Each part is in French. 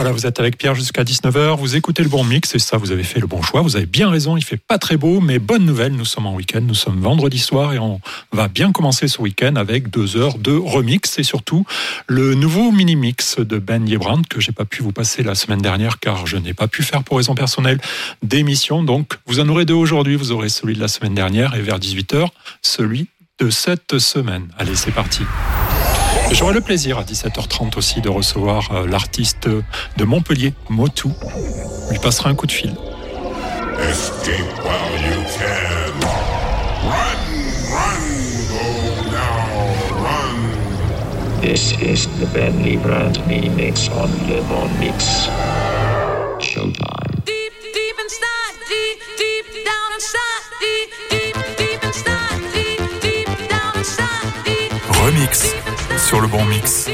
Voilà, vous êtes avec Pierre jusqu'à 19h, vous écoutez le bon mix et ça, vous avez fait le bon choix. Vous avez bien raison, il fait pas très beau, mais bonne nouvelle, nous sommes en week-end, nous sommes vendredi soir et on va bien commencer ce week-end avec deux heures de remix et surtout le nouveau mini-mix de Ben Yebrand que j'ai pas pu vous passer la semaine dernière car je n'ai pas pu faire pour raison personnelle d'émission. Donc, vous en aurez deux aujourd'hui, vous aurez celui de la semaine dernière et vers 18h, celui de cette semaine. Allez, c'est parti. J'aurai le plaisir à 17h30 aussi de recevoir euh, l'artiste de Montpellier, Motu. Lui passera un coup de fil. Escape while you can. Run, run, go now, run. This is the Bentley Brand Mix on Le Mix. Showtime. Sur le bon mix.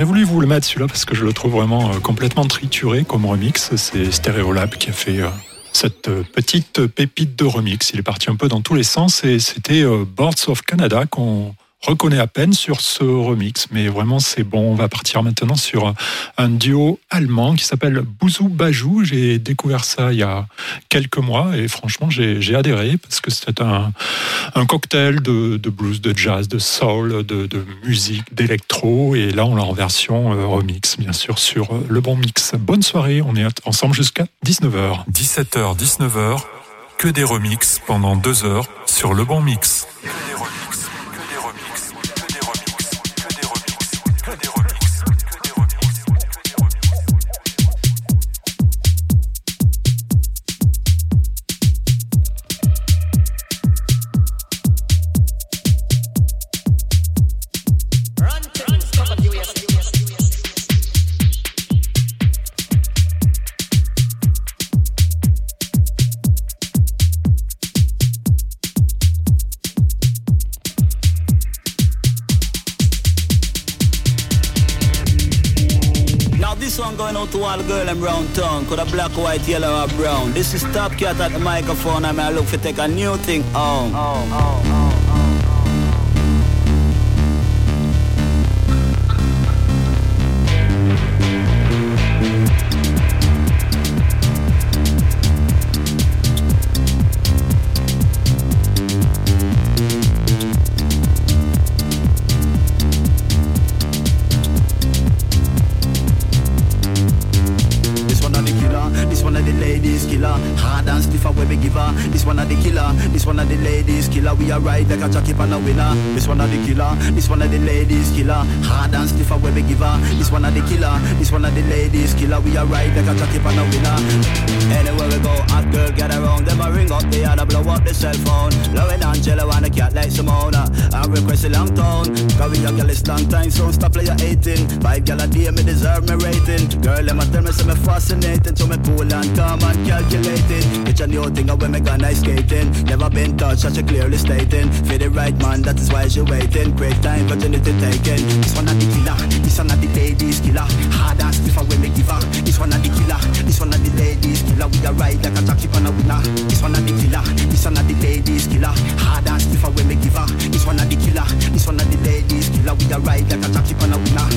J'ai voulu vous le mettre celui-là parce que je le trouve vraiment complètement trituré comme remix. C'est Stereolab qui a fait cette petite pépite de remix. Il est parti un peu dans tous les sens et c'était Boards of Canada qu'on reconnaît à peine sur ce remix, mais vraiment c'est bon. On va partir maintenant sur un duo allemand qui s'appelle Bouzou Bajou. J'ai découvert ça il y a quelques mois et franchement j'ai adhéré parce que c'est un, cocktail de, blues, de jazz, de soul, de, musique, d'électro et là on l'a en version euh, remix bien sûr sur euh, le bon mix. Bonne soirée, on est ensemble jusqu'à 19h. 17h, 19h, que des remixes pendant deux heures sur le bon mix. To all girl and brown tongue. Could a black, white, yellow or brown. This is Top Cat at the microphone. I'm look for take a new thing on. Oh, oh, oh. 吧。This one of the killer, this one of the ladies killer. We are right like a jockey pan a winner. Anywhere we go, hot girl get around. Them a ring up the other, blow up the cell phone. Lauren Angela and a cat like Simona. I request a long tone. Cause we a girl long time, so stop play your 18. Five gal a day, me deserve me rating. Girl, them a tell me say me fascinating. So me cool and calm and calculating. It's a new thing when me gonna skating. Never been touched, such a clearly stating. For the right man, that is why she waiting. Great time, opportunity taken. This one of the killer, this one of the ladies killer. Hard and stiffer when we give her. This one of the killer, this one of the ladies killer. We are right like a jockey on a winner. This one of the killer, this one of the ladies killer. Hard and stiffer when we give her. This one of the killer, this one of the ladies killer. We are right like a jockey on a winner.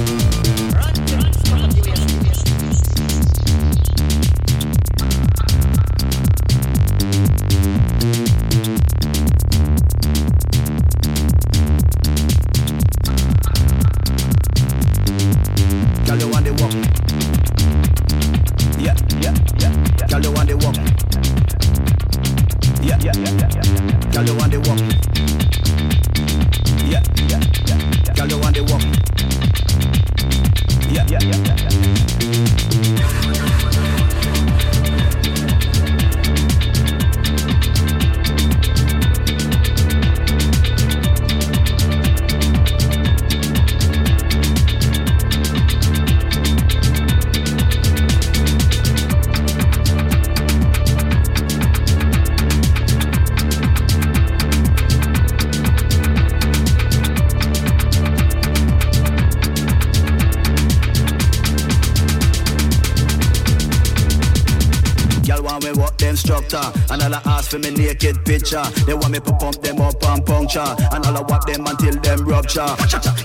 For me naked picture. They want me to pump them up and puncture. And all I walk them until them rupture.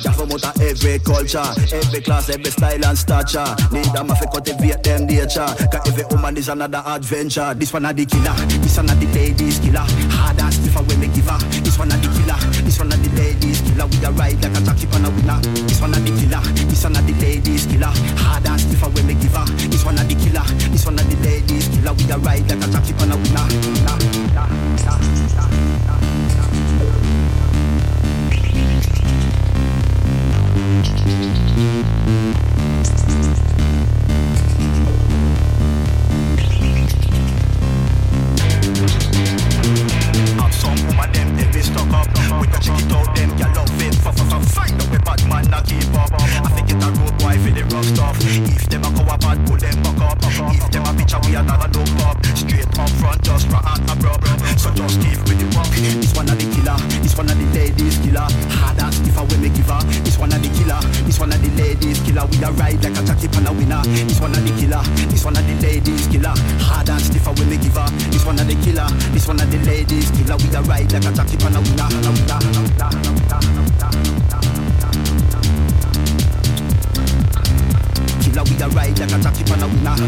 Yeah, from out of every culture, every class, every style and stature. Need them to cultivate them nature. Cause every woman is another adventure. This one of the killer, this one of the ladies killer. Hard and stiffer when me give her. This one of the killer, this one of the ladies killer. We are right like a jockey on a winner. This one of the killer, this one of the ladies killer. Hard and stiffer when me give her. This one of the killer, this one of the ladies killer. We are right like a jockey on a winner. fi stuck up. With the cheeky out them, gal love it. Fuck, fuck, fuck, bad man, not keep up. I think it's a road boy for the rough stuff. If them a go a bad pull them back up. If them a bitch, we a never look up. Straight up front, just raw and abrupt. So just keep with the walk. This one a the killer, this one a the ladies killer. Hard as if I will make give up. This one a the killer, this one a the ladies killer. We a ride like a jockey on a winner. This one a the killer, this one a the ladies killer. Hard and stiff I will make give up. This one a the killer, this one a the ladies killer. We a ride like a jockey pan Killer we a ride like a jockey pan a winner.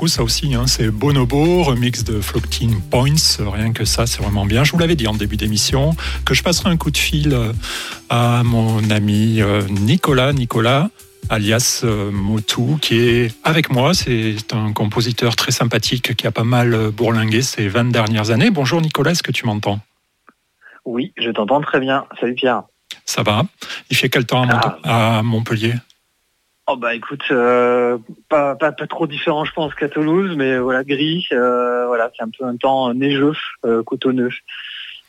Beaucoup ça aussi. Hein. C'est Bonobo, remix de Floating Points. Rien que ça, c'est vraiment bien. Je vous l'avais dit en début d'émission que je passerai un coup de fil euh, à mon ami euh, Nicolas. Nicolas alias euh, Motu, qui est avec moi. C'est un compositeur très sympathique qui a pas mal bourlingué ces 20 dernières années. Bonjour Nicolas, est-ce que tu m'entends? Oui, je t'entends très bien. Salut Pierre. Ça va Il fait quel temps à, ah. Montpellieu Oh bah écoute, euh, pas, pas, trop différent je pense qu'à Toulouse, mais voilà, gris, euh, voilà, c'est un peu un temps neigeux, euh, cotonneux.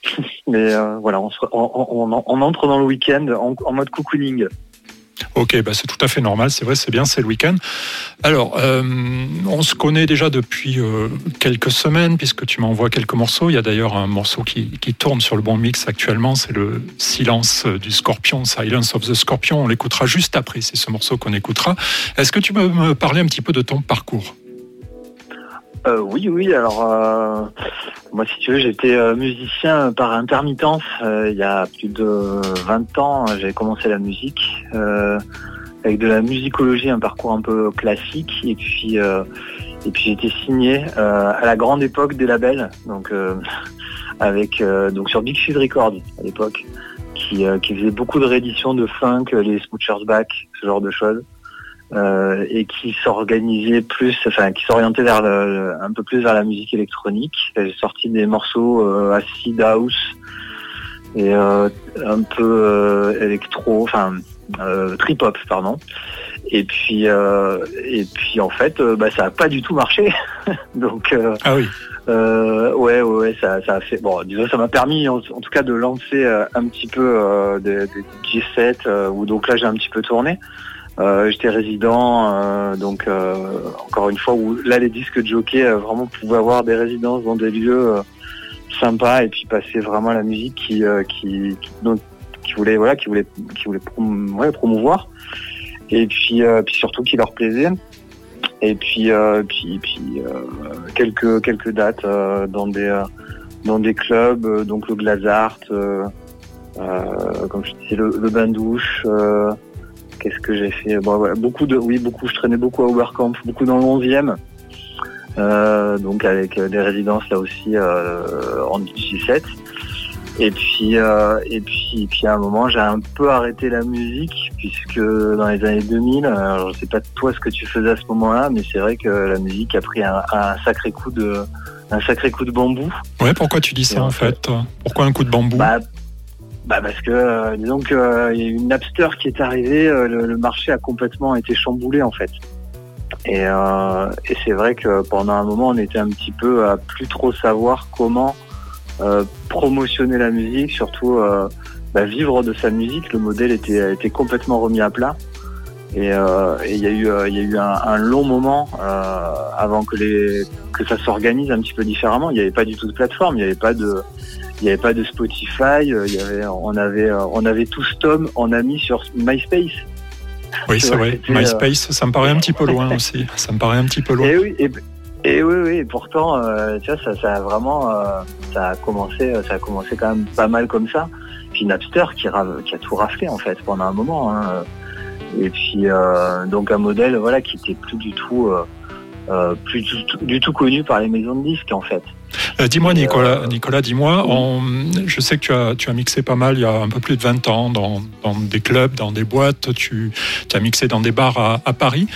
mais voilà, on, on, entre dans le week-end en mode cocooning. Ok, bah c'est tout à fait normal, c'est vrai, c'est bien, c'est le week-end. Alors, euh, on se connaît déjà depuis euh, quelques semaines, puisque tu m'envoies quelques morceaux. Il y a d'ailleurs un morceau qui, tourne sur le bon mix actuellement, c'est le Silence du Scorpion, Silence of the Scorpion. On l'écoutera juste après, c'est ce morceau qu'on écoutera. Est-ce que tu peux me parler un petit peu de ton parcours? Euh, oui, oui. Alors, euh, moi, si tu veux, j'étais euh, musicien par intermittence. il y a plus de 20 ans, j'ai commencé la musique avec de la musicologie, un parcours un peu classique. Et puis, et puis été signé à la grande époque des labels, donc avec donc sur Big Field Records à l'époque, qui, qui faisait beaucoup de rééditions de funk, les Smoochers Back, ce genre de choses. Euh, et qui s'organisait plus, enfin qui s'orientait vers un peu plus vers la musique électronique. J'ai sorti des morceaux euh, acid house et euh, un peu électro, enfin trip hop pardon. Et puis et puis en fait, bah, ça a pas du tout marché. Donc ah oui. ouais, ouais, ça, ça a fait. Bon, disons, ça m'a permis, en, tout cas, de lancer un petit peu des, des G7 où donc là j'ai un petit peu tourné. Euh, j'étais résident, euh, donc euh, encore une fois, où là les disques de jockey vraiment pouvaient avoir des résidences dans des lieux sympas et puis passer vraiment la musique qui, qui, qui, voulait voilà, qui voulait, qui voulait promouvoir et puis, puis surtout qui leur plaisait. Et puis, puis, puis quelques quelques dates dans des dans des clubs, donc le Glazart, comme je disais, le, le bain douche. Qu'est-ce que j'ai fait bon, Beaucoup de, oui, beaucoup. Je traînais beaucoup à Oberkamp, beaucoup dans le 11e. Euh, donc avec euh, des résidences là aussi euh, en 17. Et puis, et puis, puis à un moment, j'ai un peu arrêté la musique puisque dans les années 2000, alors je sais pas toi ce que tu faisais à ce moment-là, mais c'est vrai que la musique a pris un, sacré coup de, un sacré coup de bambou. Ouais, pourquoi tu dis ça en fait? Pourquoi un coup de bambou? Bah, bah parce que euh, disons qu'il euh, y a une Napster qui est arrivée, euh, le, marché a complètement été chamboulé en fait. Et, et c'est vrai que pendant un moment on était un petit peu à plus trop savoir comment promotionner la musique, surtout bah, vivre de sa musique. Le modèle était, était complètement remis à plat. Et il y a eu, eu un, long moment avant que ça s'organise un petit peu différemment. Il n'y avait pas du tout de plateforme, il n'y avait pas de, il n'y avait pas de Spotify, euh, il y avait, on avait, euh, on avait tous Tom en ami sur MySpace. Oui, c'est vrai. Euh, MySpace, ça me paraît un petit peu loin aussi. Ça me paraît un petit peu loin. Et oui, et, oui, oui. pourtant, tu vois, ça, ça, a vraiment, ça a commencé, ça a commencé quand même pas mal comme ça. Puis Napster qui, qui a tout raflé en fait pendant un moment. Hein. Et puis donc un modèle, voilà, qui était plus du tout, plus du tout connu par les maisons de disques en fait. Euh, dis-moi, Nicolas, Nicolas dis-moi, je sais que tu as, tu as mixé pas mal il y a un peu plus de 20 ans dans, des clubs, dans des boîtes, tu, as mixé dans des bars à, Paris.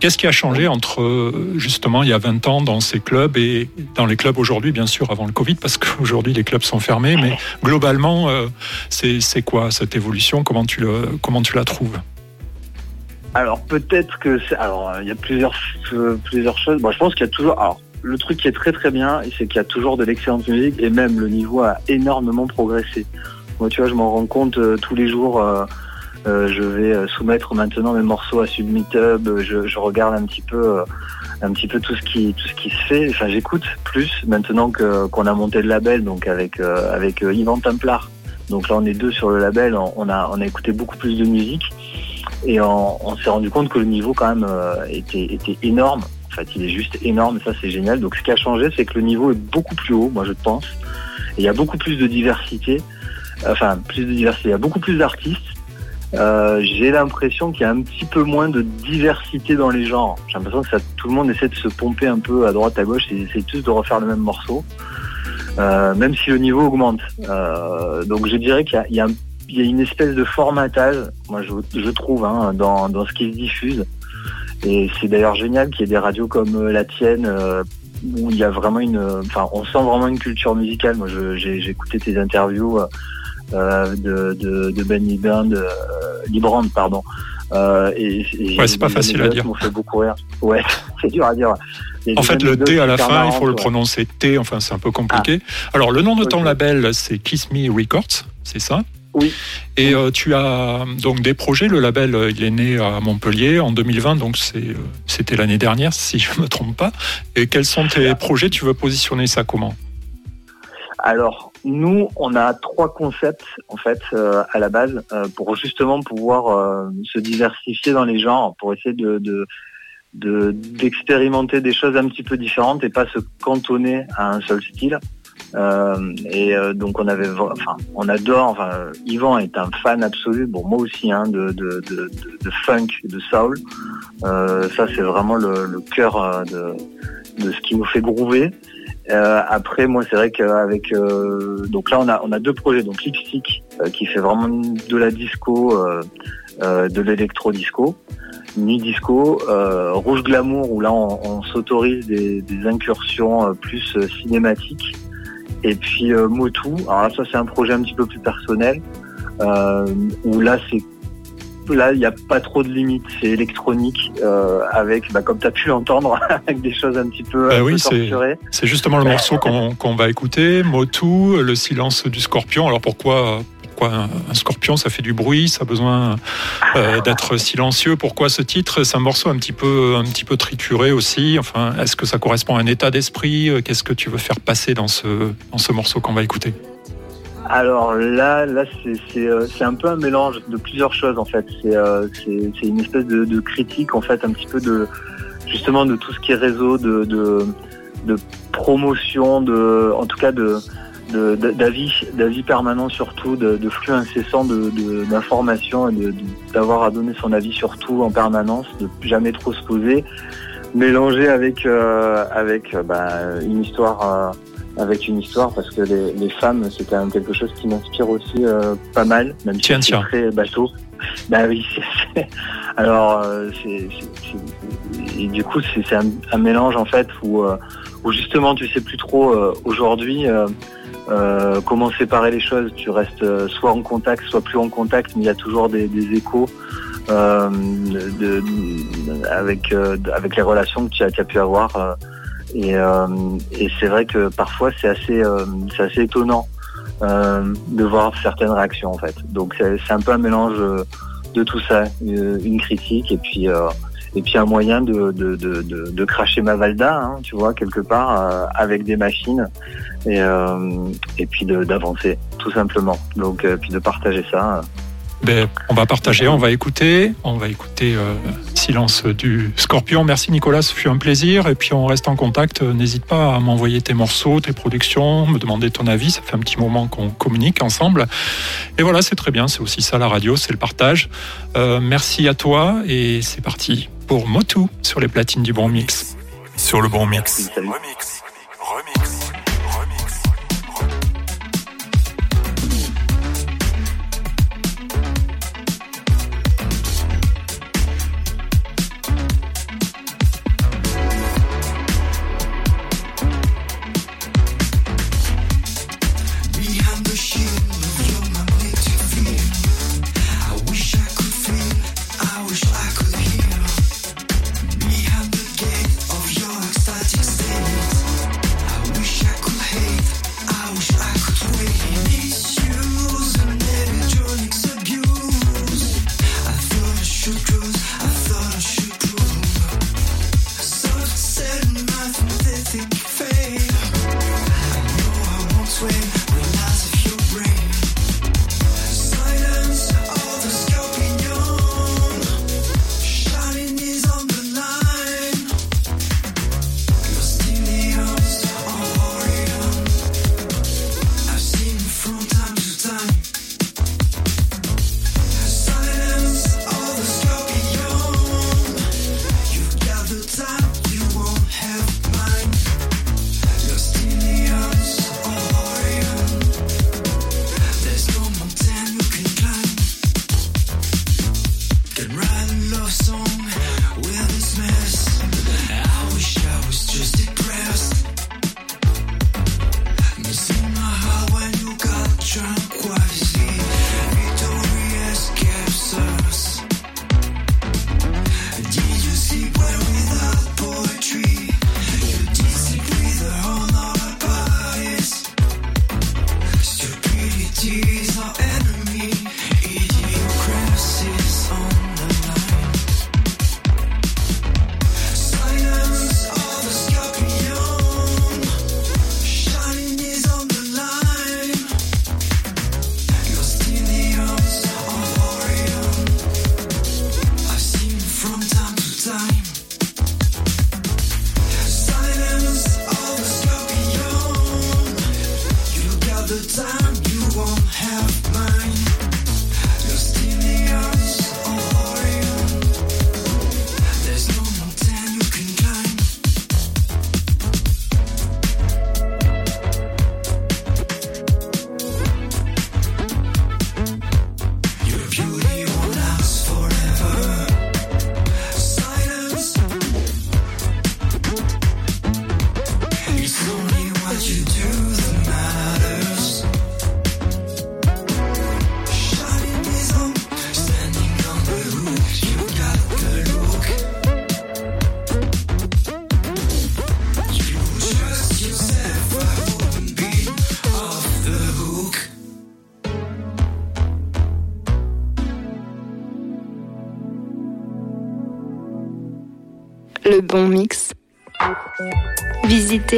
Qu'est-ce qui a changé entre justement il y a 20 ans dans ces clubs et dans les clubs aujourd'hui, bien sûr, avant le Covid, parce qu'aujourd'hui les clubs sont fermés, mais globalement, euh, c'est quoi cette évolution? Comment tu, le, comment tu la trouves? Alors peut-être que alors il y a plusieurs euh, choses. Je pense qu'il y a toujours alors le truc qui est très très bien, c'est qu'il y a toujours de l'excellente musique et même le niveau a énormément progressé. Moi, tu vois, je m'en rends compte euh, tous les jours. Euh, euh, je vais soumettre maintenant mes morceaux à Submitub. Je, je regarde un petit peu, tout ce qui se fait. Enfin, j'écoute plus maintenant qu'on a monté le label, donc avec avec Yvan Templar. Donc là, on est deux sur le label. On a écouté beaucoup plus de musique et on, s'est rendu compte que le niveau quand même était était énorme. En fait, il est juste énorme, ça c'est génial. Donc ce qui a changé, c'est que le niveau est beaucoup plus haut, moi je pense. Et il y a beaucoup plus de diversité. Enfin, plus de diversité. Il y a beaucoup plus d'artistes. euh, j'ai l'impression qu'il y a un petit peu moins de diversité dans les genres. J'ai l'impression que ça, tout le monde essaie de se pomper un peu à droite, à gauche, et essaie tous de refaire le même morceau, euh, même si le niveau augmente. Euh, donc je dirais qu'il y, y, y a, une espèce de formatage, moi je, je trouve, hein, dans, dans, ce qui se diffuse. Et c'est d'ailleurs génial qu'il y ait des radios comme la tienne, où il y a vraiment une, enfin, on sent vraiment une culture musicale. Moi, j'ai écouté tes interviews euh, de, de, de Benny euh, Librand, pardon. Euh, et, et ouais, c'est pas facile à dire. fait beaucoup rire. Ouais, c'est dur à dire. En fait, le T à la fin, il faut le prononcer T, enfin, c'est un peu compliqué. Ah. Alors, le nom de ton label, c'est Kiss Me Records, c'est ça? Oui. Et euh, tu as donc des projets. Le label, il est né à Montpellier en 2020, donc c'était l'année dernière, si je ne me trompe pas. Et quels sont tes projets? Tu veux positionner ça comment? Alors, nous, on a trois concepts en fait euh, à la base euh, pour justement pouvoir euh, se diversifier dans les genres, pour essayer de, d'expérimenter des choses un petit peu différentes et pas se cantonner à un seul style. Et donc on avait, enfin, on adore. Enfin, Yvan est un fan absolu. Bon, moi aussi, hein, de, de, de, funk, de soul. ça, c'est vraiment le, cœur de, de ce qui nous fait groover. Euh, après, moi, c'est vrai qu'avec euh, donc là, on a on a deux projets. Donc Lipstick euh, qui fait vraiment de la disco, de l'électro disco, nuit disco, Rouge Glamour où là on, s'autorise des, incursions plus cinématiques. Et puis Motu. Alors là, ça c'est un projet un petit peu plus personnel où là c'est là, il n'y a pas trop de limites. C'est électronique, euh, avec, bah, comme tu as pu l'entendre, avec des choses un petit peu, bah oui, C'est justement le morceau qu'on va écouter. Motu, le silence du scorpion. Alors pourquoi pourquoi un, scorpion ça fait du bruit, ça a besoin euh, d'être silencieux. Pourquoi ce titre? C'est un morceau un petit peu un petit peu trituré aussi. Enfin, est-ce que ça correspond à un état d'esprit? Qu'est-ce que tu veux faire passer dans ce dans ce morceau qu'on va écouter? Alors là, là euh, c'est un peu un mélange de plusieurs choses en fait. C'est euh, une espèce de, de, critique en fait un petit peu de justement de tout ce qui est réseau, de, de, de promotion, de en tout cas de d'avis d'avis permanent surtout, de, de flux incessant d'informations et d'avoir à donner son avis sur tout en permanence, de jamais trop se poser, mélangé avec euh, avec bah, une histoire avec une histoire parce que les, les femmes, c'est quand même quelque chose qui m'inspire aussi euh, pas mal, même si c'est très bateau. Bah oui, alors euh, c'est et du coup c'est un, un, mélange en fait où, euh, où justement tu sais plus trop aujourd'hui comment séparer les choses? Tu restes soit en contact, soit plus en contact, mais il y a toujours des, échos. De, avec avec les relations que tu as, pu avoir et, euh, c'est vrai que parfois c'est assez, euh, assez étonnant euh, de voir certaines réactions en fait. Donc c'est un peu un mélange de tout ça, une critique et puis et puis un moyen de, de, de, de, de cracher ma Valda, hein, tu vois, quelque part, avec des machines, et, euh, et puis d'avancer, tout simplement. Donc, puis de partager ça. Ben, on va partager, on va écouter, on va écouter euh, Silence du Scorpion. Merci Nicolas, ce fut un plaisir. Et puis on reste en contact. N'hésite pas à m'envoyer tes morceaux, tes productions, me demander ton avis. Ça fait un petit moment qu'on communique ensemble. Et voilà, c'est très bien. C'est aussi ça la radio, c'est le partage. Euh, merci à toi et c'est parti pour Motu sur les platines du Bon Mix. Sur le Bon Mix. Remix. Remix.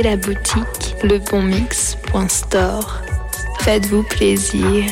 La boutique lebonmix.store. Faites-vous plaisir.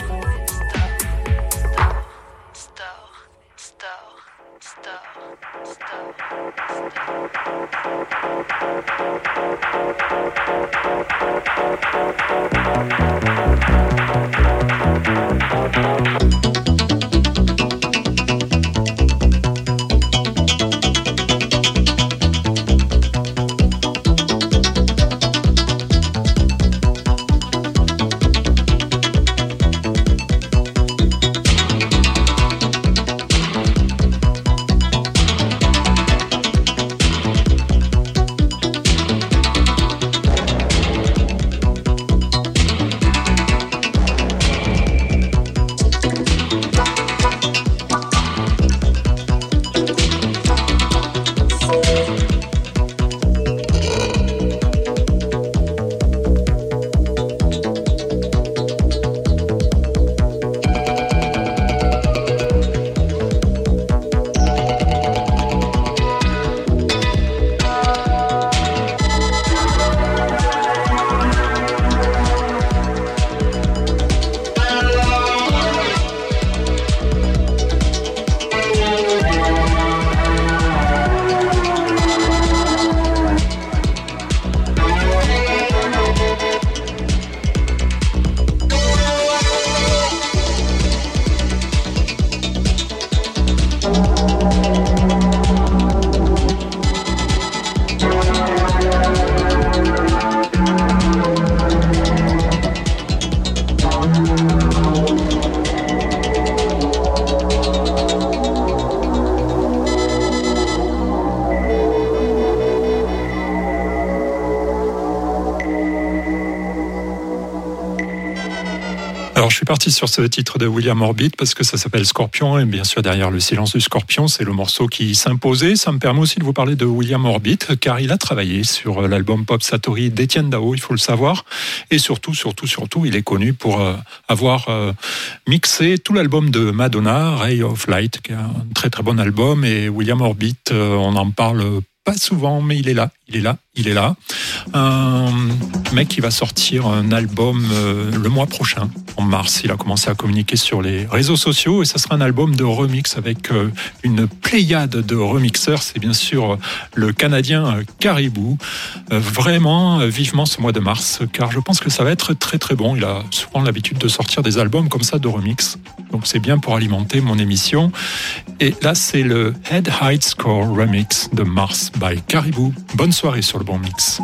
Sur ce titre de William Orbit parce que ça s'appelle Scorpion et bien sûr derrière le silence du Scorpion, c'est le morceau qui s'imposait. Ça me permet aussi de vous parler de William Orbit car il a travaillé sur l'album Pop Satori d'Etienne Dao, il faut le savoir. Et surtout, surtout, surtout, il est connu pour euh, avoir euh, mixé tout l'album de Madonna, Ray of Light, qui est un très très bon album. Et William Orbit, euh, on en parle pas souvent, mais il est là, il est là, il est là. Un mec qui va sortir un album le mois prochain en mars. Il a commencé à communiquer sur les réseaux sociaux et ça sera un album de remix avec euh, une pléiade de remixeurs. C'est bien sûr le Canadien euh, Caribou. Euh, vraiment, vivement ce mois de mars, car je pense que ça va être très très bon. Il a souvent l'habitude de sortir des albums comme ça de remix. Donc c'est bien pour alimenter mon émission. Et là, c'est le Head Height Score Remix de Mars by Caribou. Bonne soirée sur le bon mix.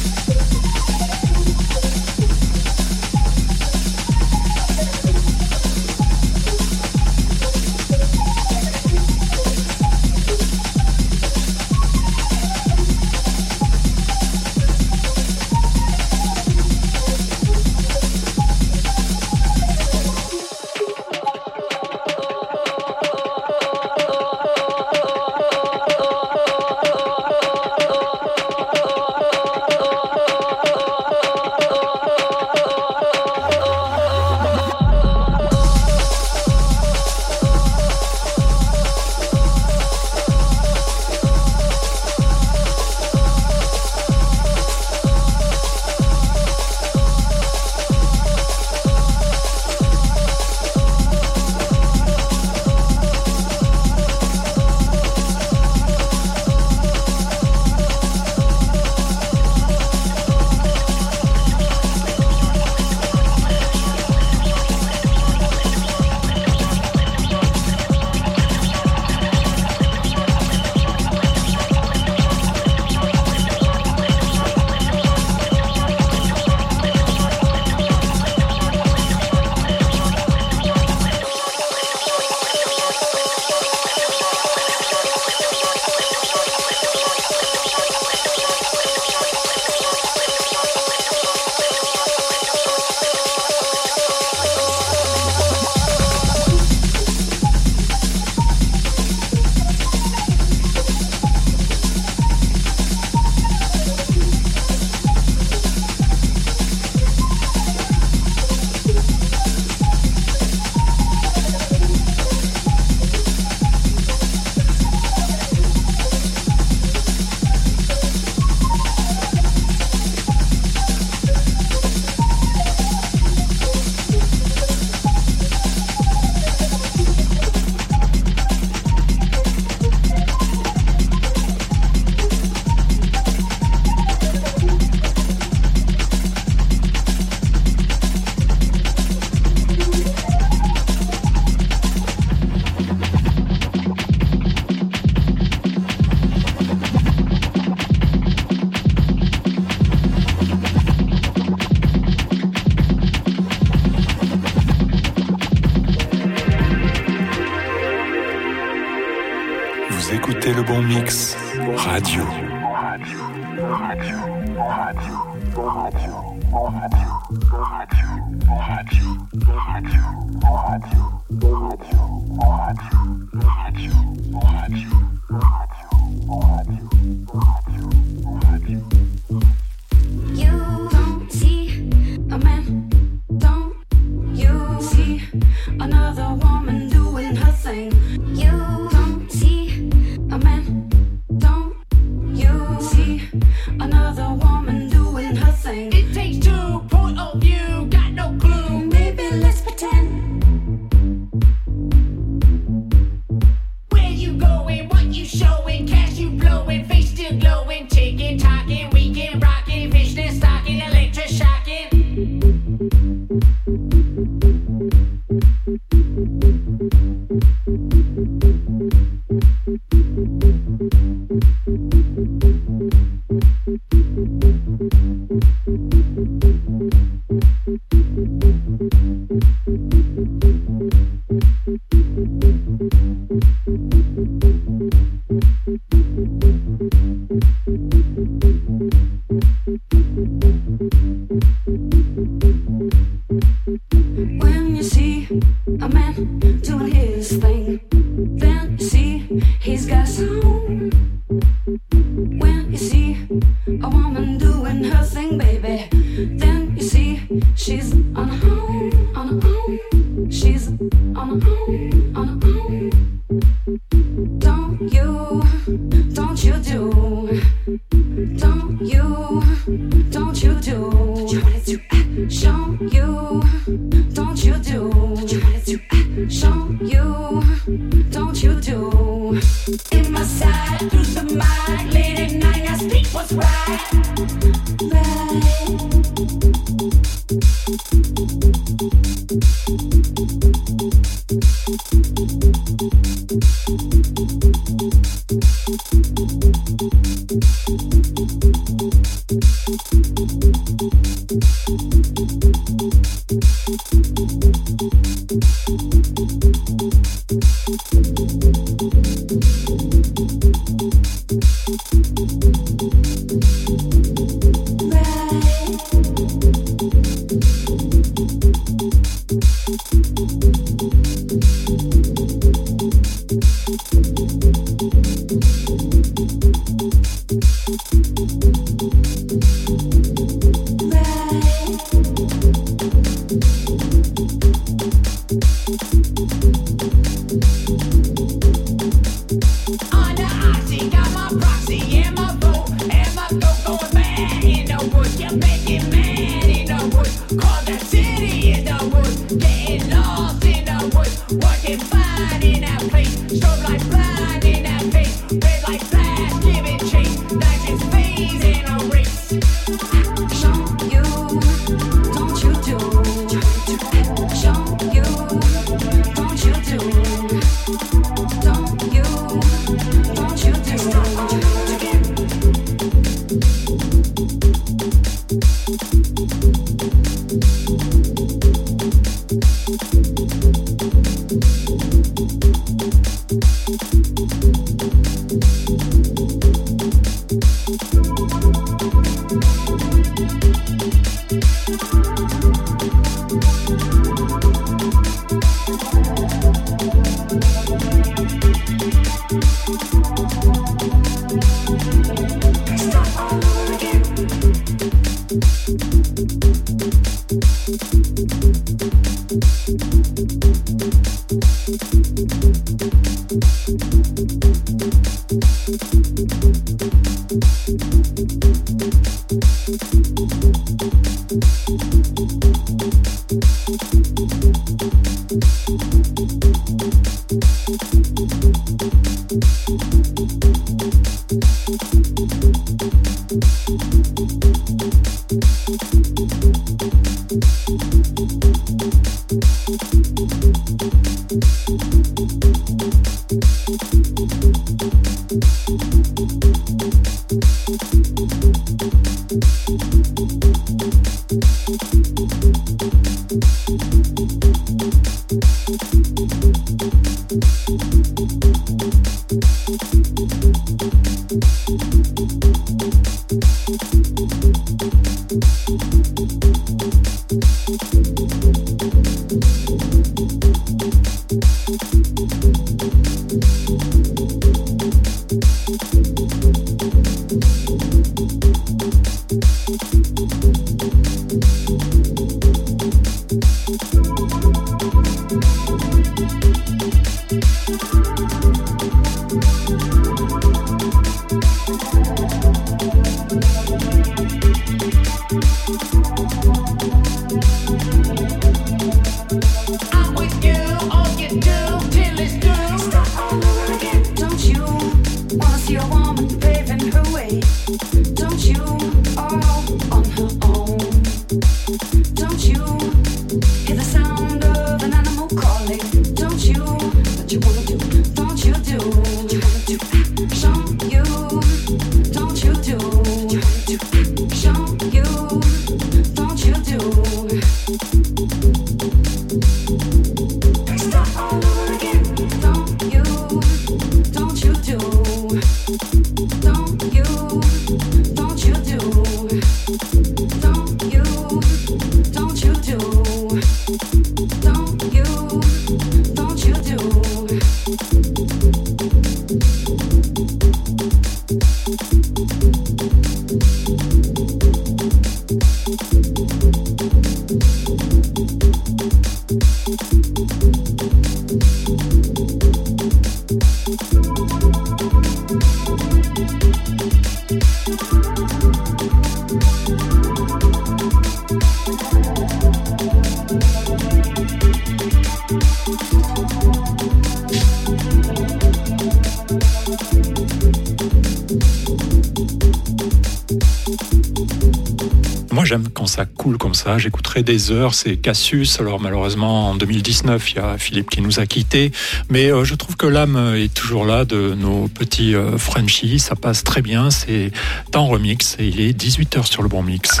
Ça. J'écouterai des heures, c'est Cassius. Alors malheureusement, en 2019, il y a Philippe qui nous a quittés. Mais euh, je trouve que l'âme est toujours là de nos petits euh, Frenchies. Ça passe très bien. C'est en remix et il est 18h sur le bon mix.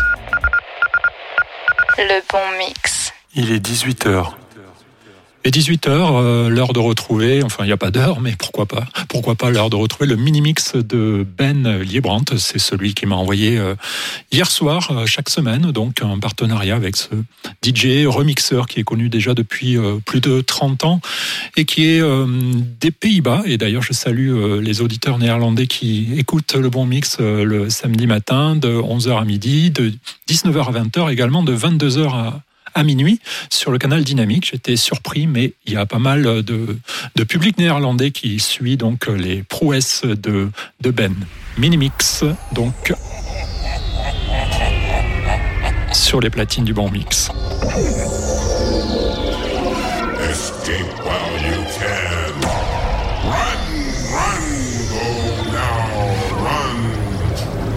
Le bon mix. Il est 18h. Et 18h, euh, l'heure de retrouver, enfin il n'y a pas d'heure, mais pourquoi pas, pourquoi pas l'heure de retrouver le mini-mix de Ben Liebrandt, c'est celui qui m'a envoyé euh, hier soir, euh, chaque semaine, donc un partenariat avec ce DJ remixeur qui est connu déjà depuis plus de 30 ans et qui est des Pays-Bas. Et d'ailleurs, je salue les auditeurs néerlandais qui écoutent le bon mix le samedi matin de 11h à midi, de 19h à 20h, également de 22h à à minuit sur le canal Dynamique. J'étais surpris, mais il y a pas mal de, public néerlandais qui suit donc les prouesses de, de Ben. Minimix, donc sur les platines du bon mix.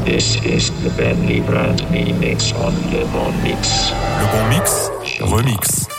This is the Bentley Brand Mix on Le Bon Mix. Le Bon Mix, remix.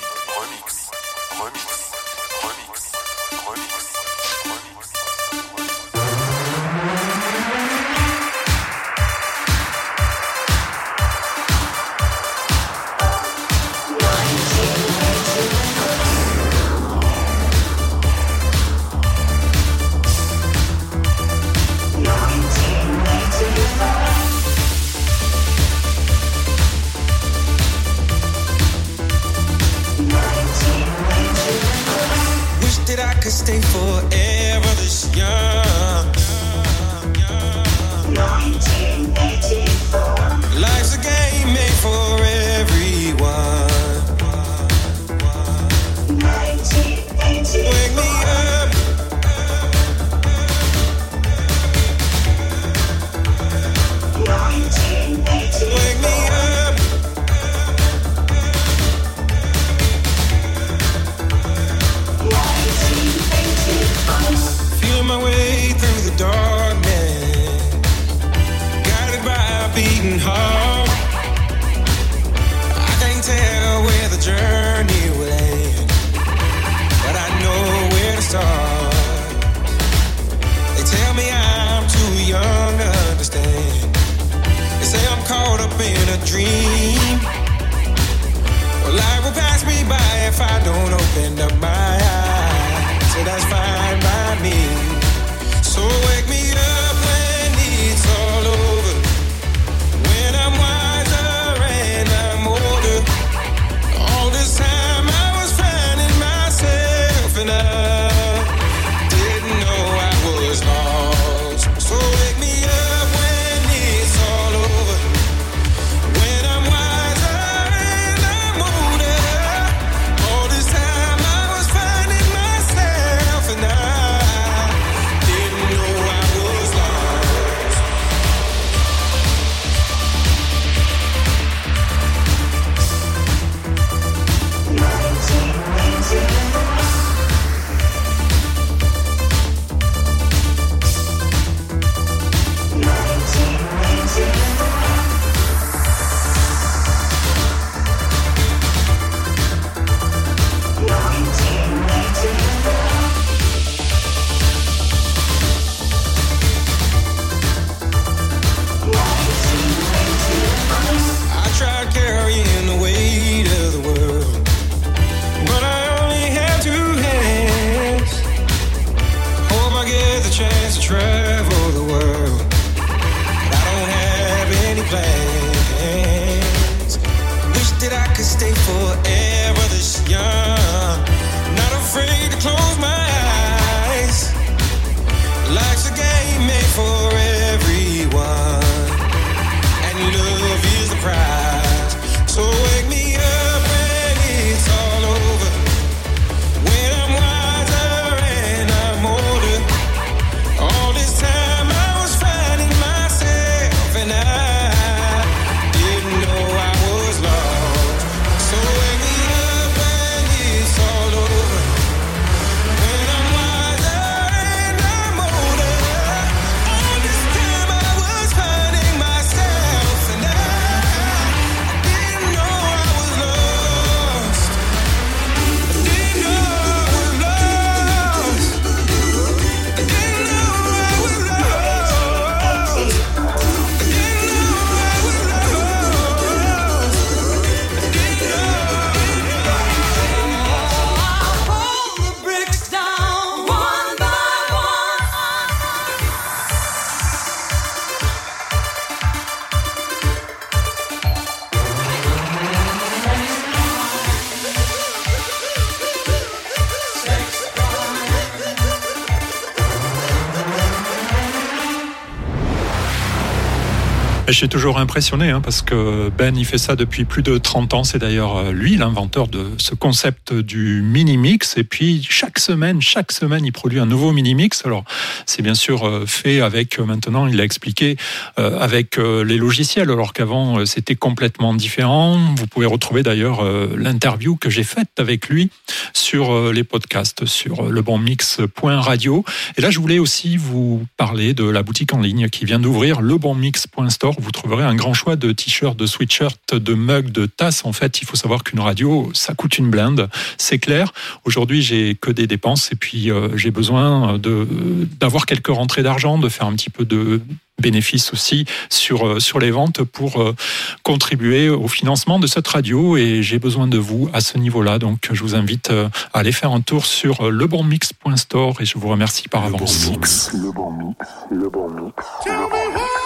dream. Well, life will pass me by if I don't open up my je suis toujours impressionné hein, parce que Ben, il fait ça depuis plus de 30 ans. C'est d'ailleurs euh, lui l'inventeur de ce concept du mini-mix. Et puis, chaque semaine, chaque semaine, il produit un nouveau mini-mix. Alors, c'est bien sûr euh, fait avec, euh, maintenant, il l'a expliqué, euh, avec les logiciels, alors qu'avant, c'était complètement différent. Vous pouvez retrouver d'ailleurs l'interview que j'ai faite avec lui sur les podcasts, sur lebonmix.radio. Et là, je voulais aussi vous parler de la boutique en ligne qui vient d'ouvrir, lebonmix.store. Vous trouverez un grand choix de t-shirts, de sweatshirts, de mugs, de tasses. En fait, il faut savoir qu'une radio, ça coûte une blinde, c'est clair. Aujourd'hui, j'ai que des dépenses et puis j'ai besoin d'avoir quelques rentrées d'argent, de faire un petit peu de bénéfices aussi sur, euh, sur les ventes pour euh, contribuer au financement de cette radio et j'ai besoin de vous à ce niveau-là. Donc je vous invite euh, à aller faire un tour sur lebonmix.store et je vous remercie par avance. Bon mix, le bon mix, le bon mix, le bon mix.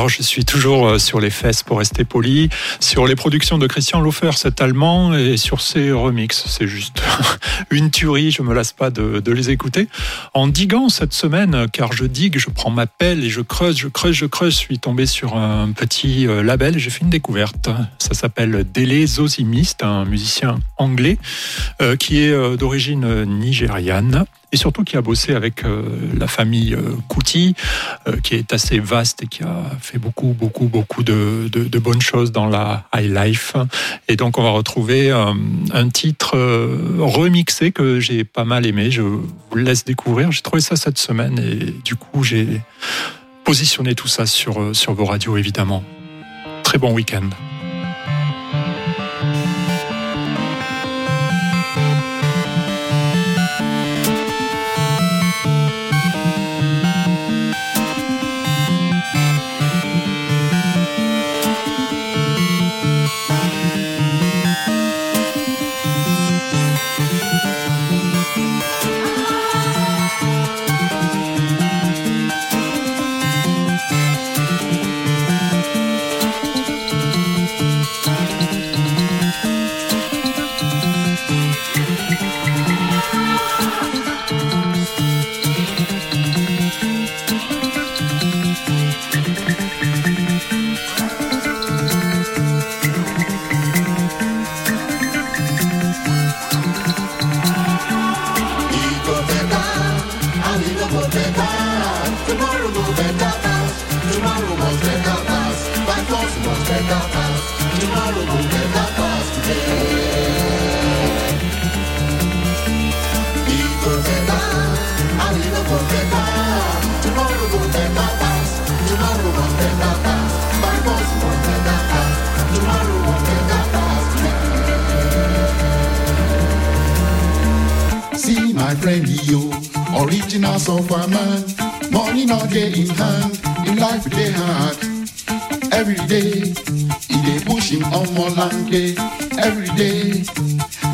Alors je suis toujours euh, sur les fesses pour rester poli, sur les productions de Christian Lofer, cet allemand, et sur ses remixes. C'est juste une tuerie, je me lasse pas de, les écouter. En diguant cette semaine, car je digue, je prends ma pelle et je creuse, je creuse, je creuse, je suis tombé sur un petit euh, label j'ai fait une découverte. Ça s'appelle Dele Zosimist, un musicien anglais euh, qui est d'origine nigériane et surtout qui a bossé avec euh, la famille euh, Kuti, euh, qui est assez vaste et qui a fait beaucoup, beaucoup, beaucoup de, de- de bonnes choses dans la high life. Et donc, on va retrouver euh, un titre euh, remixé que j'ai pas mal aimé. Je vous laisse découvrir. J'ai trouvé ça cette semaine et du coup, j'ai positionné tout ça sur, euh, sur vos radios, évidemment. Très bon week-end. Original software man. Money not get in hand, in life it dey hard. Every day, he dey push him on more land day. Every day,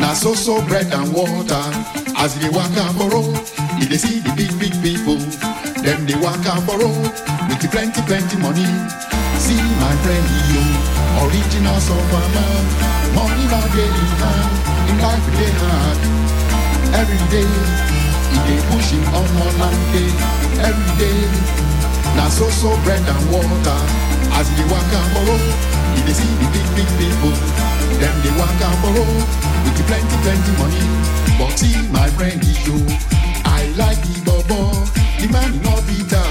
na so so bread and water. As he walk for road, he dey see the big big people. Them dey waka for road with plenty plenty money. See my friend yo, original software man. Money not get in hand, in life it dey hard. Every day, he dey push him on more land day. Every day, na so so bread and water. As he dey waka for road, he dey see the big big people. Them dey waka for road with the plenty plenty money. But see my friend yo, I like the bobo. The man he no bitter,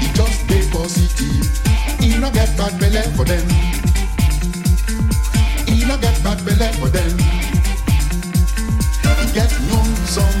he just dey positive. He no get bad belle for them. He no get bad belle for them. He get no song,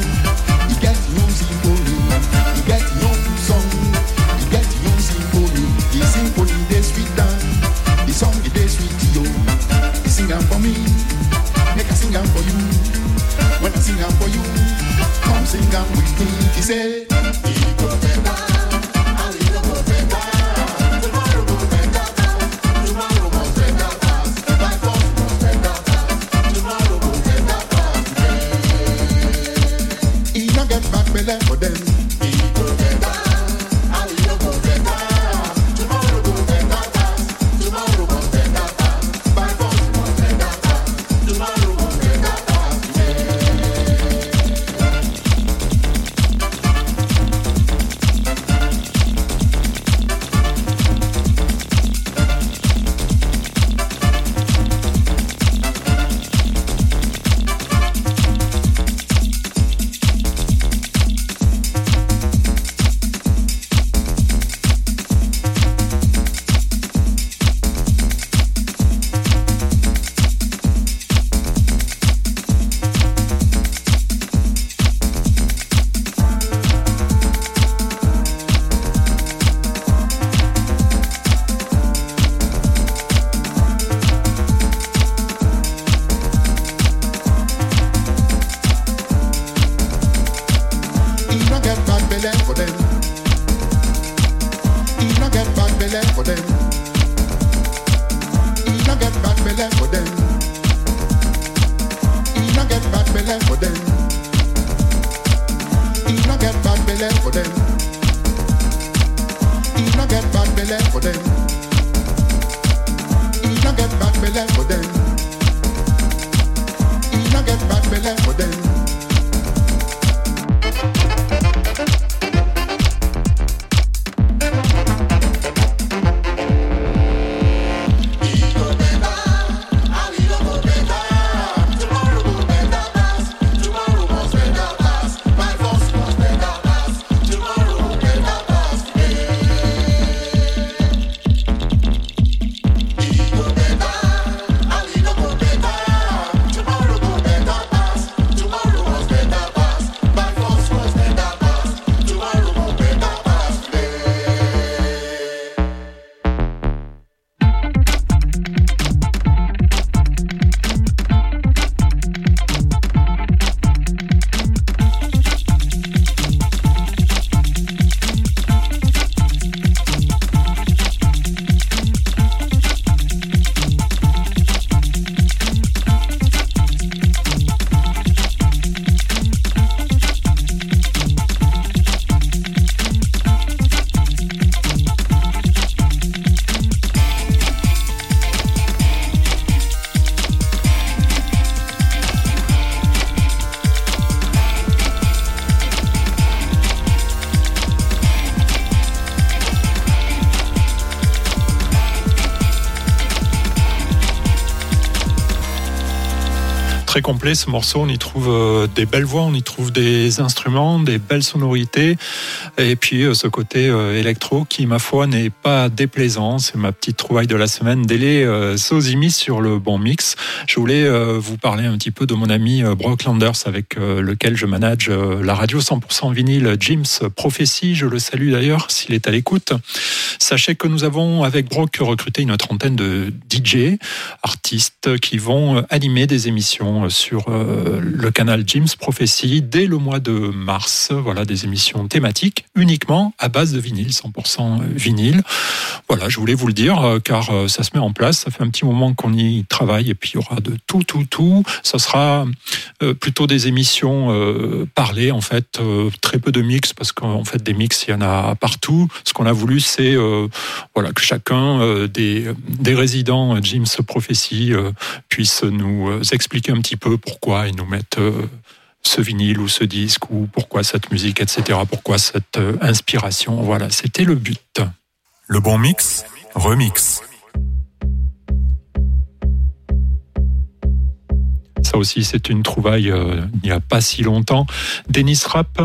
complet ce morceau. On y trouve euh, des belles voix, on y trouve des instruments, des belles sonorités, et puis euh, ce côté euh, électro qui, ma foi, n'est pas déplaisant. C'est ma petite trouvaille de la semaine. Délé Sozimi sur le bon mix. Je voulais vous parler un petit peu de mon ami Brock Landers, avec lequel je manage la radio 100% vinyle James Prophecy. Je le salue d'ailleurs s'il est à l'écoute. Sachez que nous avons avec Brock recruté une trentaine de DJ, artistes qui vont animer des émissions euh, sur euh, le canal James Prophecy dès le mois de mars. Voilà des émissions thématiques uniquement à base de vinyle, 100% vinyle. Voilà, je voulais vous le dire euh, car euh, ça se met en place. Ça fait un petit moment qu'on y travaille et puis il y aura de tout, tout, tout. Ça sera euh, plutôt des émissions euh, parlées en fait, euh, très peu de mix parce qu'en fait des mix il y en a partout. Ce qu'on a voulu c'est euh, voilà que chacun euh, des, résidents James Prophecy euh, puisse nous euh, expliquer un petit peu pourquoi ils nous mettent euh, ce vinyle ou ce disque ou pourquoi cette musique, etc. Pourquoi cette euh, inspiration. Voilà, c'était le but. Le bon mix, remix. Ça aussi, c'est une trouvaille euh, il n'y a pas si longtemps. Dennis Rapp,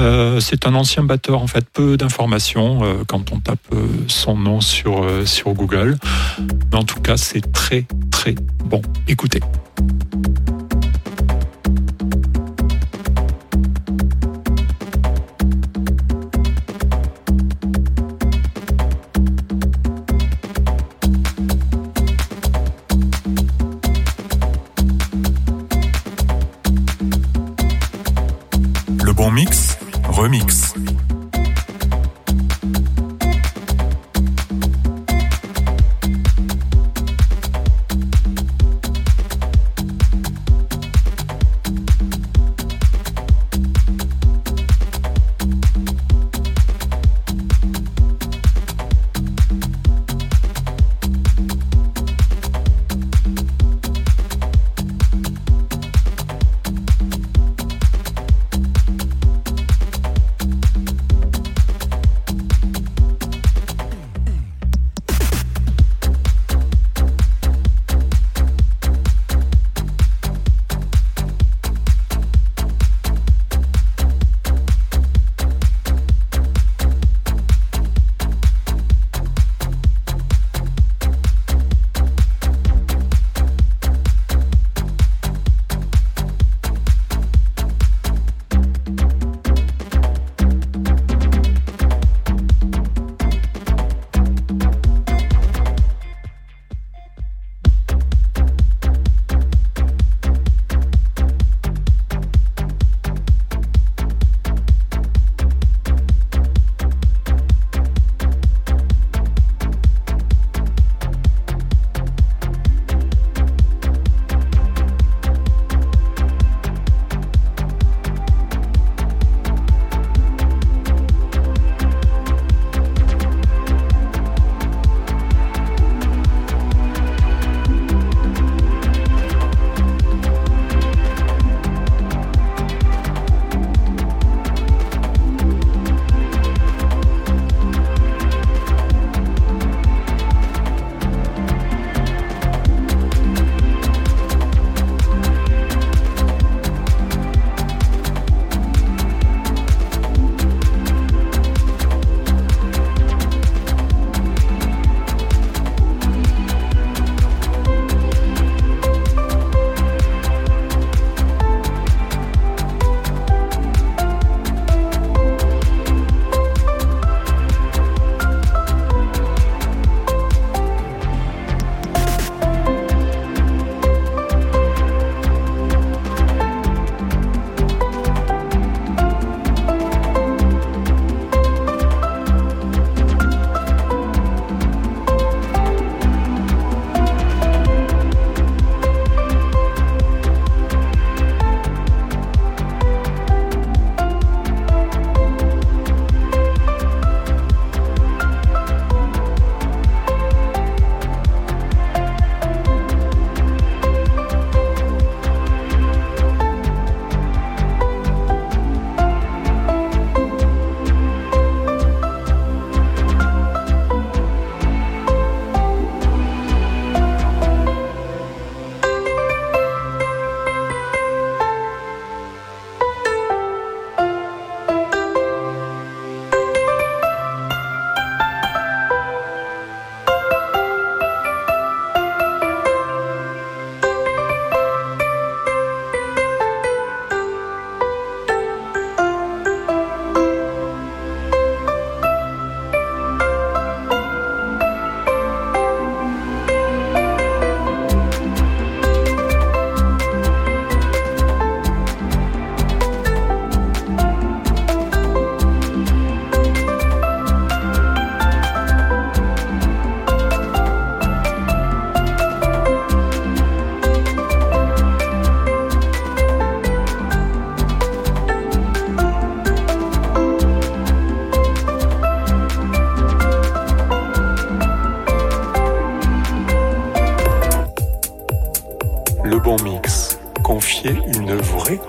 euh, c'est un ancien batteur, en fait, peu d'informations euh, quand on tape son nom sur, sur Google. Mais en tout cas, c'est très, très bon. Écoutez. Remix.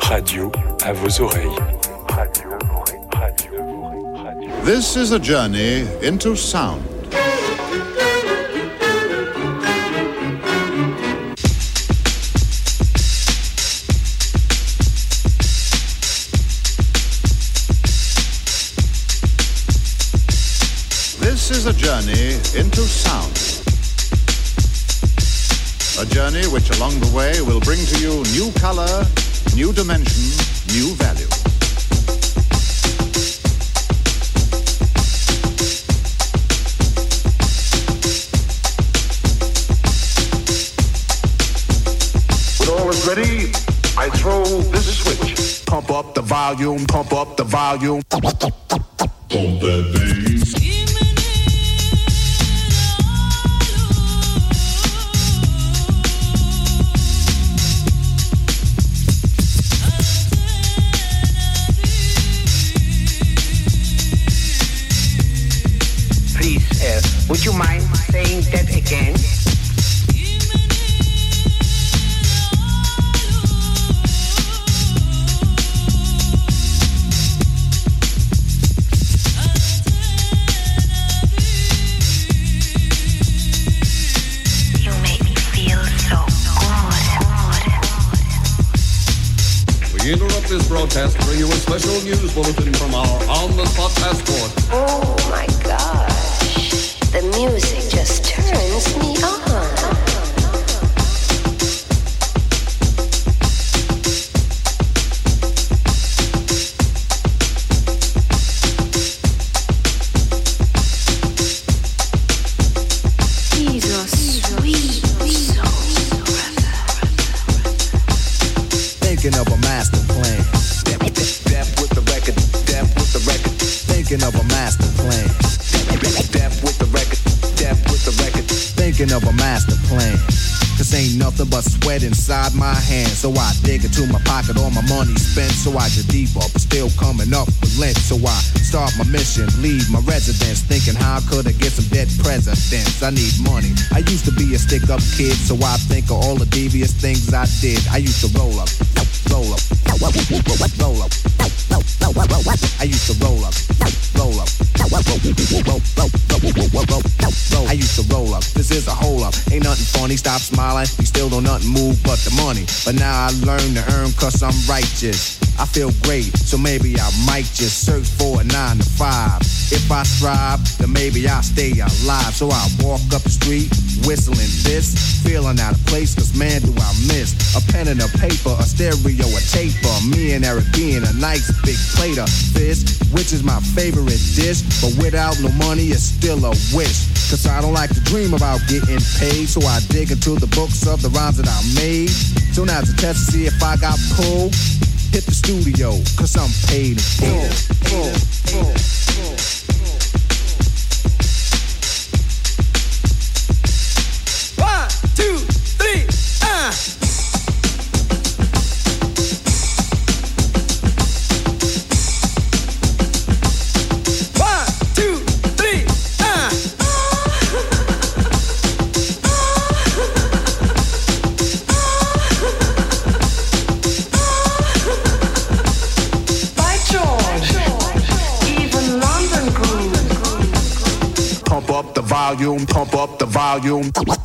Radio à vos oreilles. This is a journey into sound. This is a journey into sound. A journey which along the way will bring to you new color, new dimension, new value. When all is ready, I throw this switch. Pump up the volume, pump up the volume. Pump that bass. Would you mind saying that again? You make me feel so We interrupt this broadcast to bring you a special news bulletin from our on-the-spot passport. Oh my gosh. The music just turns me on. Inside my hands. So I dig into my pocket, all my money spent. So I get deeper, but still coming up with lint. So I start my mission, leave my residence. Thinking how I could I get some dead presidents? I need money. I used to be a stick up kid, so I think of all the devious things I did. I used to roll up, roll up, roll up, roll up. I used to roll up, roll up, roll, roll, Ain't nothing funny. Stop smiling. We still don't nothing move but the money. But now I learn to earn cause I'm righteous. I feel great, so maybe I might just search for a nine to five. If I strive, then maybe I'll stay alive. So I walk up the street, whistling this, feeling out of place, cause man, do I miss a pen and a paper, a stereo, a taper. Me and Eric being a nice big plate of fish, which is my favorite dish. But without no money, it's still a wish. Cause I don't like to dream about getting paid, so I dig into the books of the rhymes that I made. So now to test to see if I got pulled, hit the studio, cause I'm paid in full. One, volume.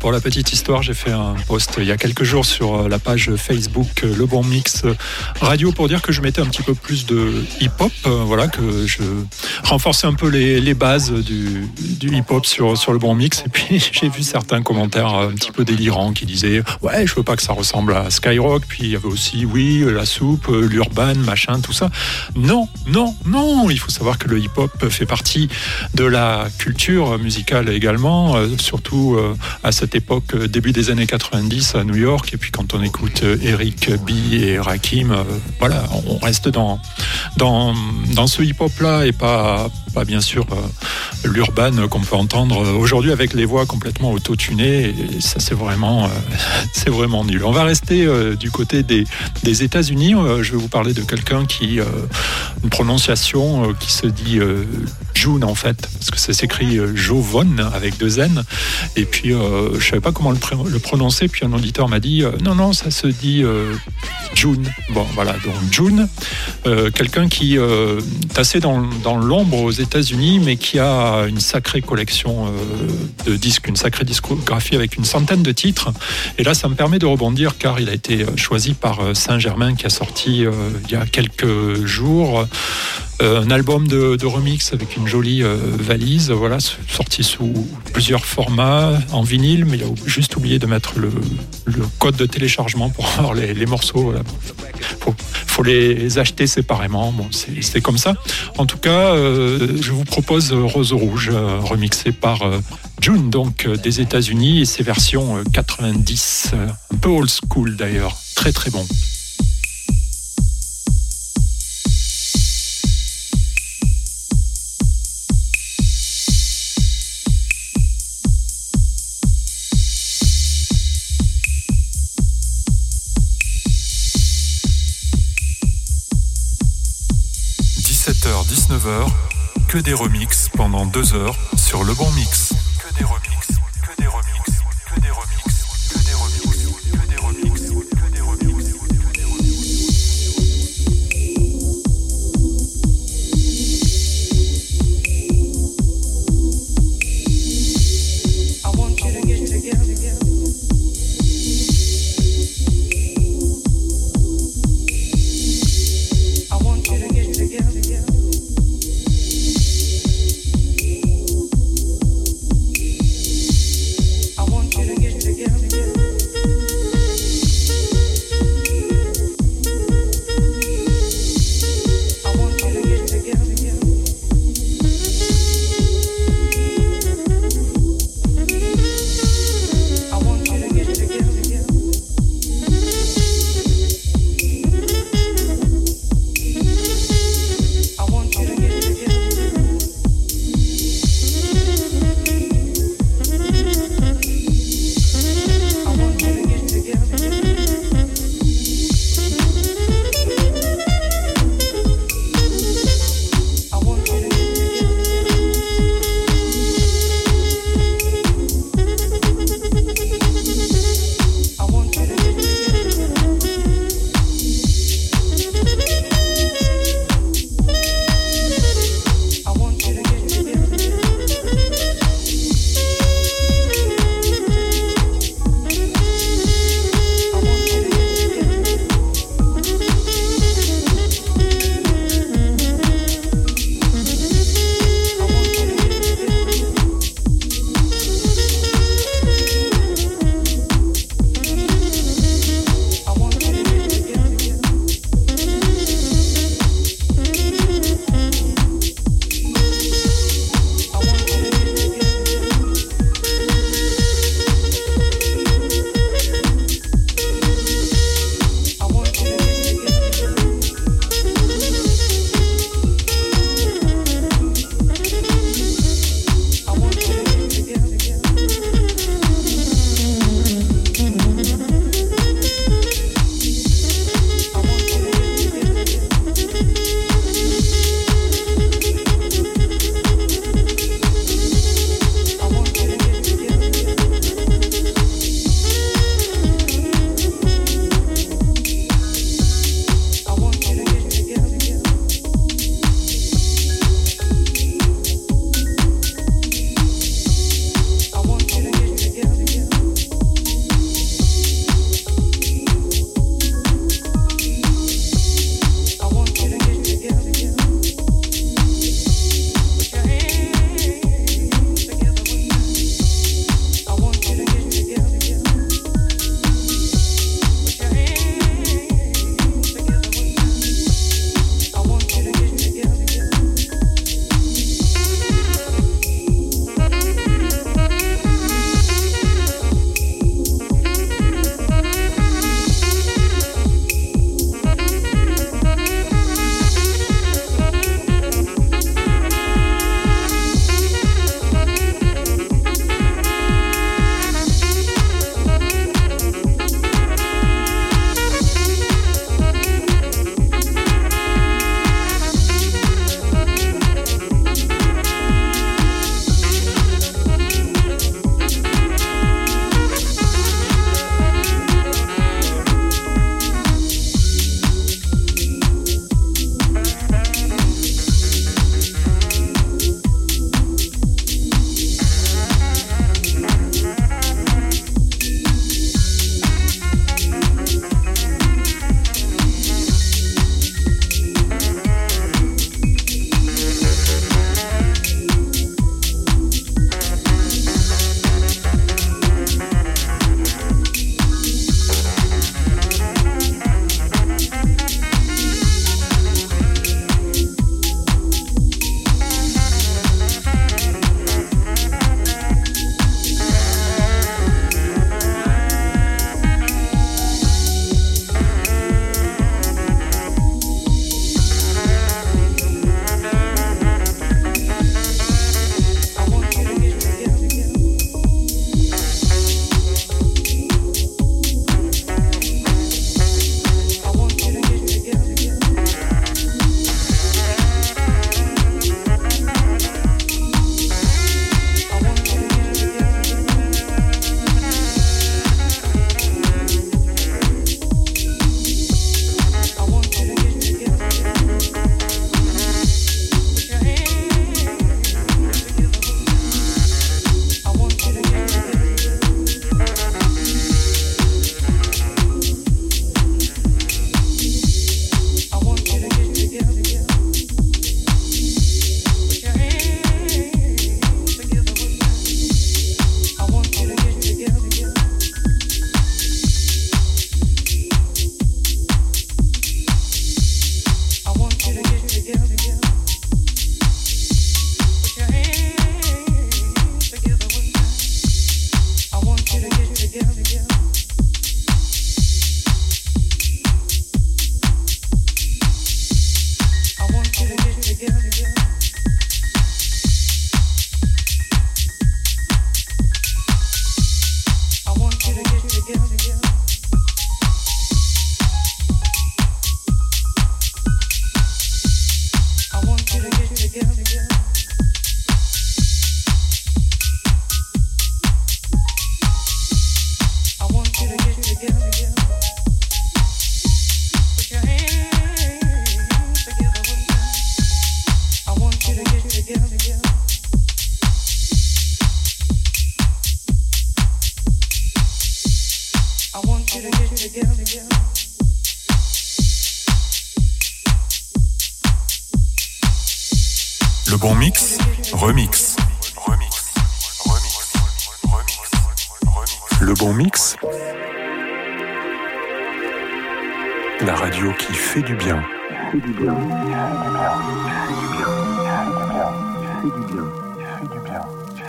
Pour la petite histoire, j'ai fait un post il y a quelques jours sur euh, la page Facebook euh, Le Bon Mix euh, Radio pour dire que je mettais un petit peu plus de hip-hop, voilà, que je renforçais un peu les, bases du, hip-hop sur, sur Le Bon Mix. Et puis j'ai vu certains commentaires un petit peu délirants qui disaient ouais, je veux pas que ça ressemble à Skyrock. Puis il y avait aussi oui, la soupe, euh, l'urban, machin, tout ça. Non, non, non. Il faut savoir que le hip-hop fait partie de la culture musicale également, euh, surtout euh, à cette époque, euh, début des années 90 à New York. Et puis quand on écoute euh, Eric B et Rakim, euh, voilà, on reste dans, dans, dans ce hip-hop-là et pas, job. Pas bien sûr euh, l'urban qu'on peut entendre aujourd'hui avec les voix complètement autotunées. Et ça, c'est vraiment, euh, c'est vraiment nul. On va rester euh, du côté des, des États-Unis. Euh, je vais vous parler de quelqu'un qui, euh, une prononciation euh, qui se dit euh, June en fait, parce que ça s'écrit euh, Jovon avec deux N. Et puis, euh, je savais pas comment le, prononcer. Puis un auditeur m'a dit euh, non, non, ça se dit euh, June. Bon, voilà, donc June, euh, quelqu'un qui euh, est assez dans, dans l'ombre aux États-Unis, mais qui a une sacrée collection euh, de disques, une sacrée discographie avec une centaine de titres. Et là, ça me permet de rebondir car il a été choisi par euh, Saint-Germain qui a sorti euh, il y a quelques jours un album de, remix avec une jolie euh, valise, voilà, sorti sous plusieurs formats, en vinyle, mais il a juste oublié de mettre le, code de téléchargement pour avoir les, morceaux. Voilà. Faut, les acheter séparément. Bon, c'est comme ça. En tout cas, euh, je vous propose Rose Rouge, euh, remixé par euh, June, donc euh, des États-Unis, et ses versions euh, 90, euh, un peu old school d'ailleurs, très très bon. – 19h, que des remixes pendant deux heures sur Le Bon Mix.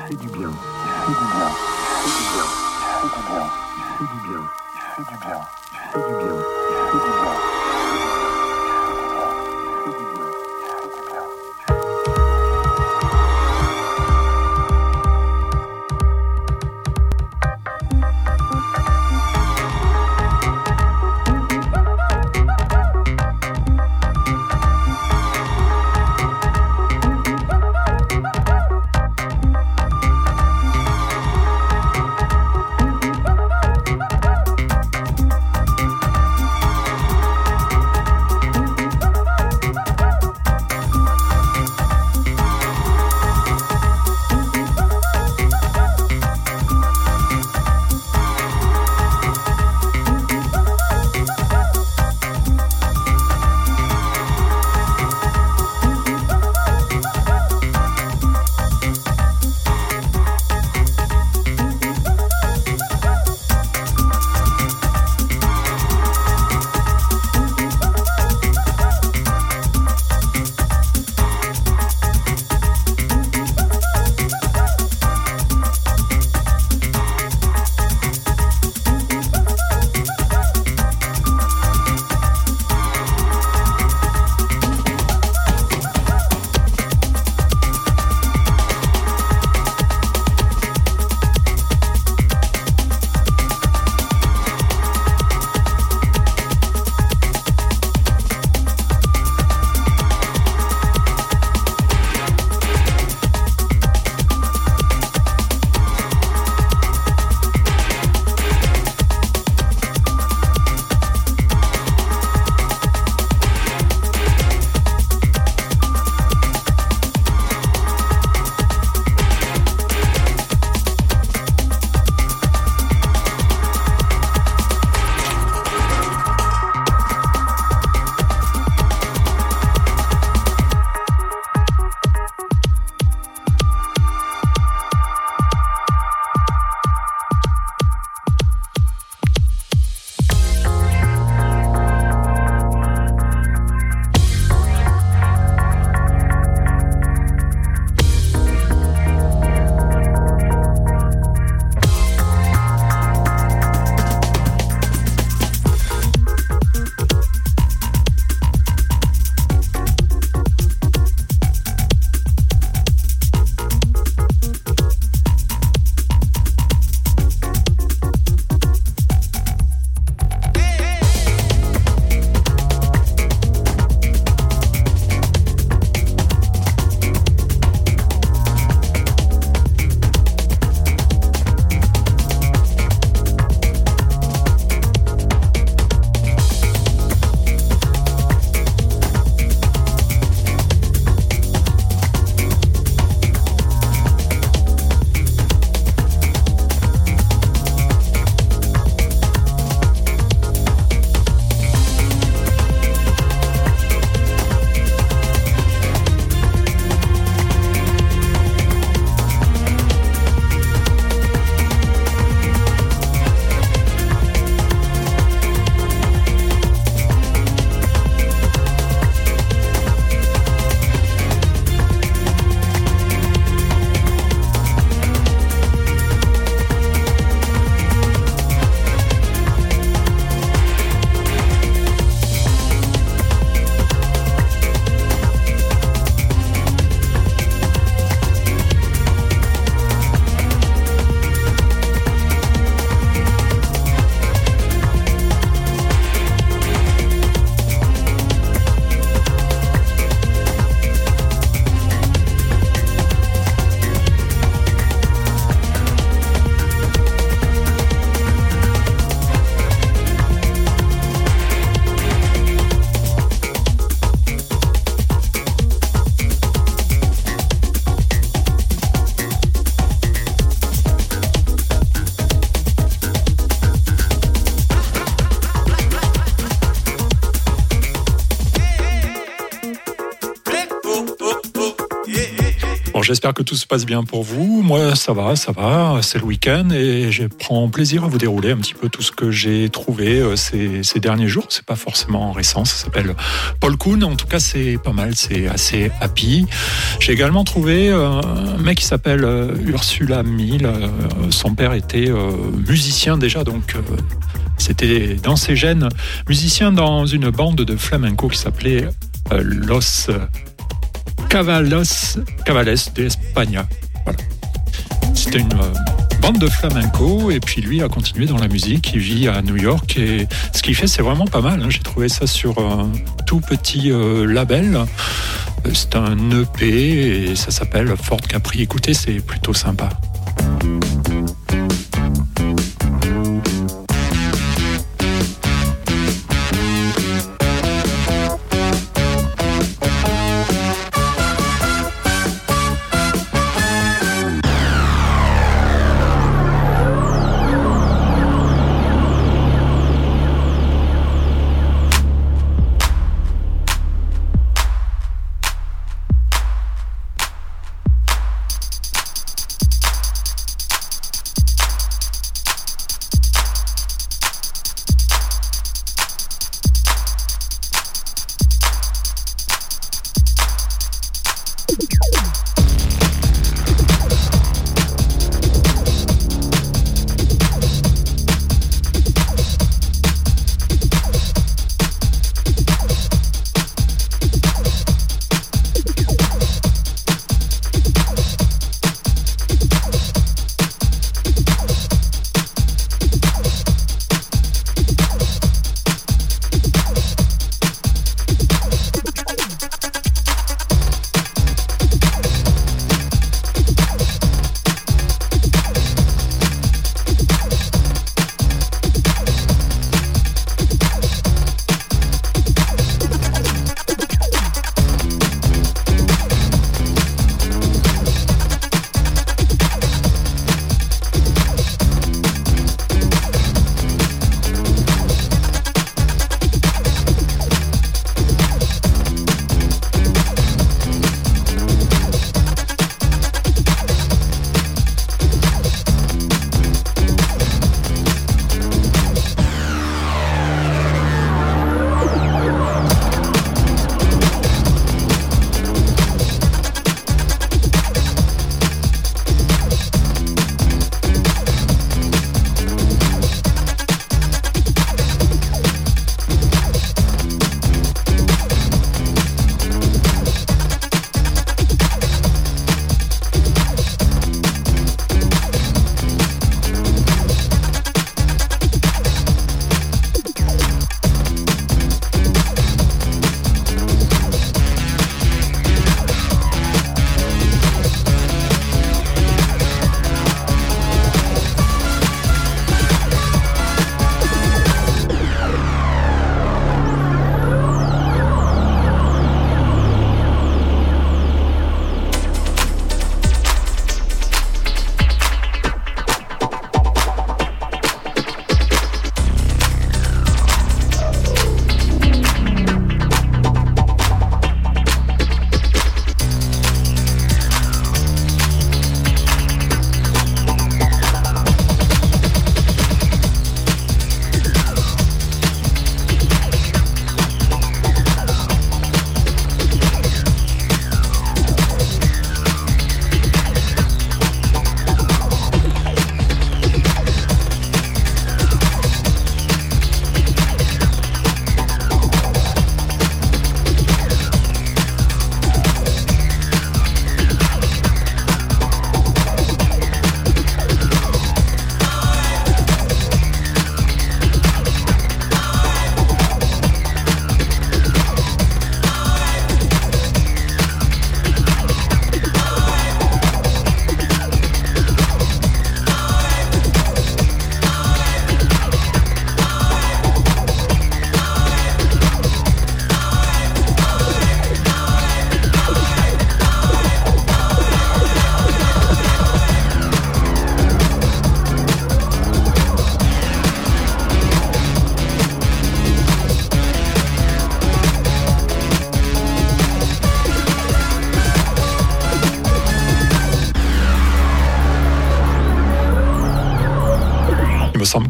fait du bien. Il fait du bien. Il fait du bien. Il fait du bien. Il fait du bien. Il fait du bien. Il fait du bien. J'espère que tout se passe bien pour vous. Moi, ça va, ça va. C'est le week-end et je prends plaisir à vous dérouler un petit peu tout ce que j'ai trouvé euh, ces, derniers jours. C'est pas forcément récent. Ça s'appelle Paul Kuhn. En tout cas, c'est pas mal. C'est assez happy. J'ai également trouvé euh, un mec qui s'appelle euh, Ursula Mill. Son père était musicien déjà, donc c'était dans ses gènes. Musicien dans une bande de flamenco qui s'appelait Los Cavalos, Cavales de España. Voilà. C'était une euh, bande de flamenco et puis lui a continué dans la musique. Il vit à New York et ce qu'il fait c'est vraiment pas mal. hein. J'ai trouvé ça sur un tout petit euh, label. Euh, C'est un EP et ça s'appelle Ford Capri. Écoutez, c'est plutôt sympa.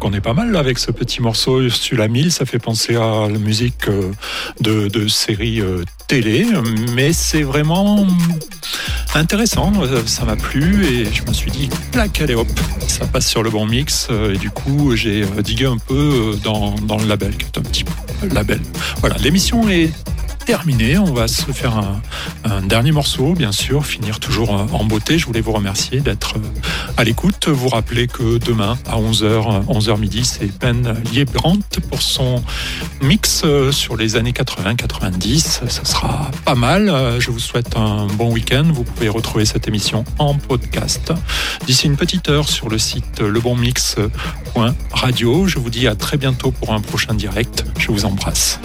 Qu'on est pas mal là, avec ce petit morceau Ursula 1000. Ça fait penser à la musique euh, de, séries euh, télé, mais c'est vraiment intéressant. Euh, Ça m'a plu et je me suis dit, clac, allez hop, ça passe sur le bon mix. Et du coup, j'ai digué un peu dans, le label, qui est un petit label. Voilà, l'émission est terminée. On va se faire un, un dernier morceau, bien sûr, finir toujours en beauté. Je voulais vous remercier d'être à l'écoute. Vous rappeler que demain, à 11h, 11h midi, c'est Ben Liebrandt pour son mix euh, sur les années 80-90. Ça sera pas mal. Euh, Je vous souhaite un bon week-end. Vous pouvez retrouver cette émission en podcast d'ici une petite heure sur le site lebonmix.radio. Je vous dis à très bientôt pour un prochain direct. Je vous embrasse.